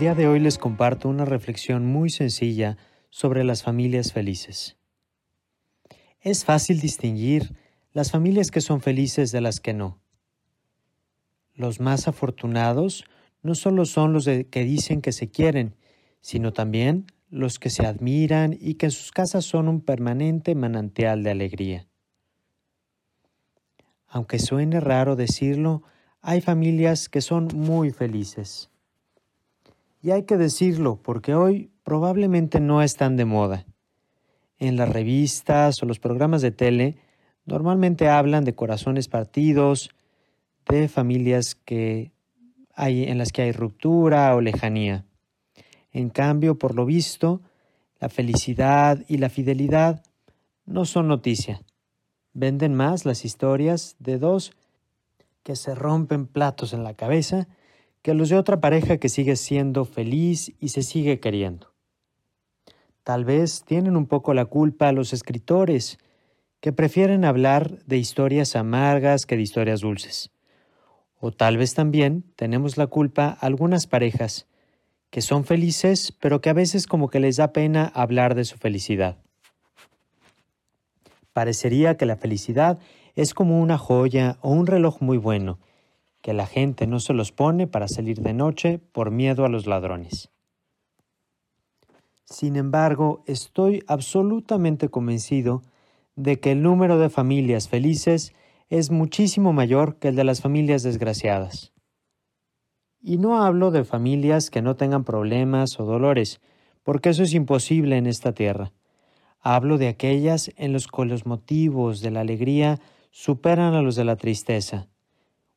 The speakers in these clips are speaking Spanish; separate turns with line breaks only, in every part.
día de hoy les comparto una reflexión muy sencilla sobre las familias felices. Es fácil distinguir las familias que son felices de las que no. Los más afortunados no solo son los que dicen que se quieren, sino también los que se admiran y que en sus casas son un permanente manantial de alegría. Aunque suene raro decirlo, hay familias que son muy felices. Y hay que decirlo porque hoy probablemente no están de moda. En las revistas o los programas de tele normalmente hablan de corazones partidos, de familias que hay en las que hay ruptura o lejanía. En cambio, por lo visto, la felicidad y la fidelidad no son noticia. Venden más las historias de dos que se rompen platos en la cabeza que los de otra pareja que sigue siendo feliz y se sigue queriendo. Tal vez tienen un poco la culpa los escritores, que prefieren hablar de historias amargas que de historias dulces. O tal vez también tenemos la culpa algunas parejas, que son felices, pero que a veces como que les da pena hablar de su felicidad. Parecería que la felicidad es como una joya o un reloj muy bueno, que la gente no se los pone para salir de noche por miedo a los ladrones. Sin embargo, estoy absolutamente convencido de que el número de familias felices es muchísimo mayor que el de las familias desgraciadas. Y no hablo de familias que no tengan problemas o dolores, porque eso es imposible en esta tierra. Hablo de aquellas en las que los motivos de la alegría superan a los de la tristeza,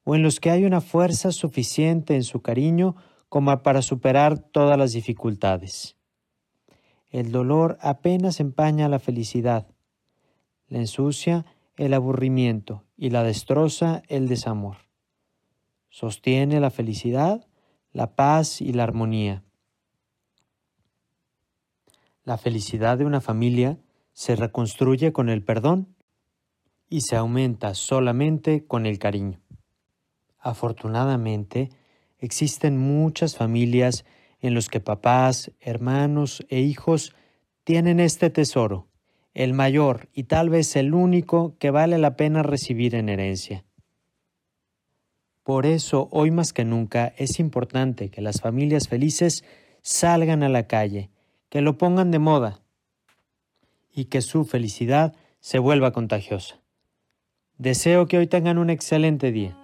o en los que hay una fuerza suficiente en su cariño como para superar todas las dificultades. El dolor apenas empaña la felicidad, la ensucia el aburrimiento y la destroza el desamor. Sostiene la felicidad, la paz y la armonía. La felicidad de una familia se reconstruye con el perdón y se aumenta solamente con el cariño. Afortunadamente, existen muchas familias en las que papás, hermanos e hijos tienen este tesoro, el mayor y tal vez el único que vale la pena recibir en herencia. Por eso, hoy más que nunca, es importante que las familias felices salgan a la calle, que lo pongan de moda y que su felicidad se vuelva contagiosa. Deseo que hoy tengan un excelente día.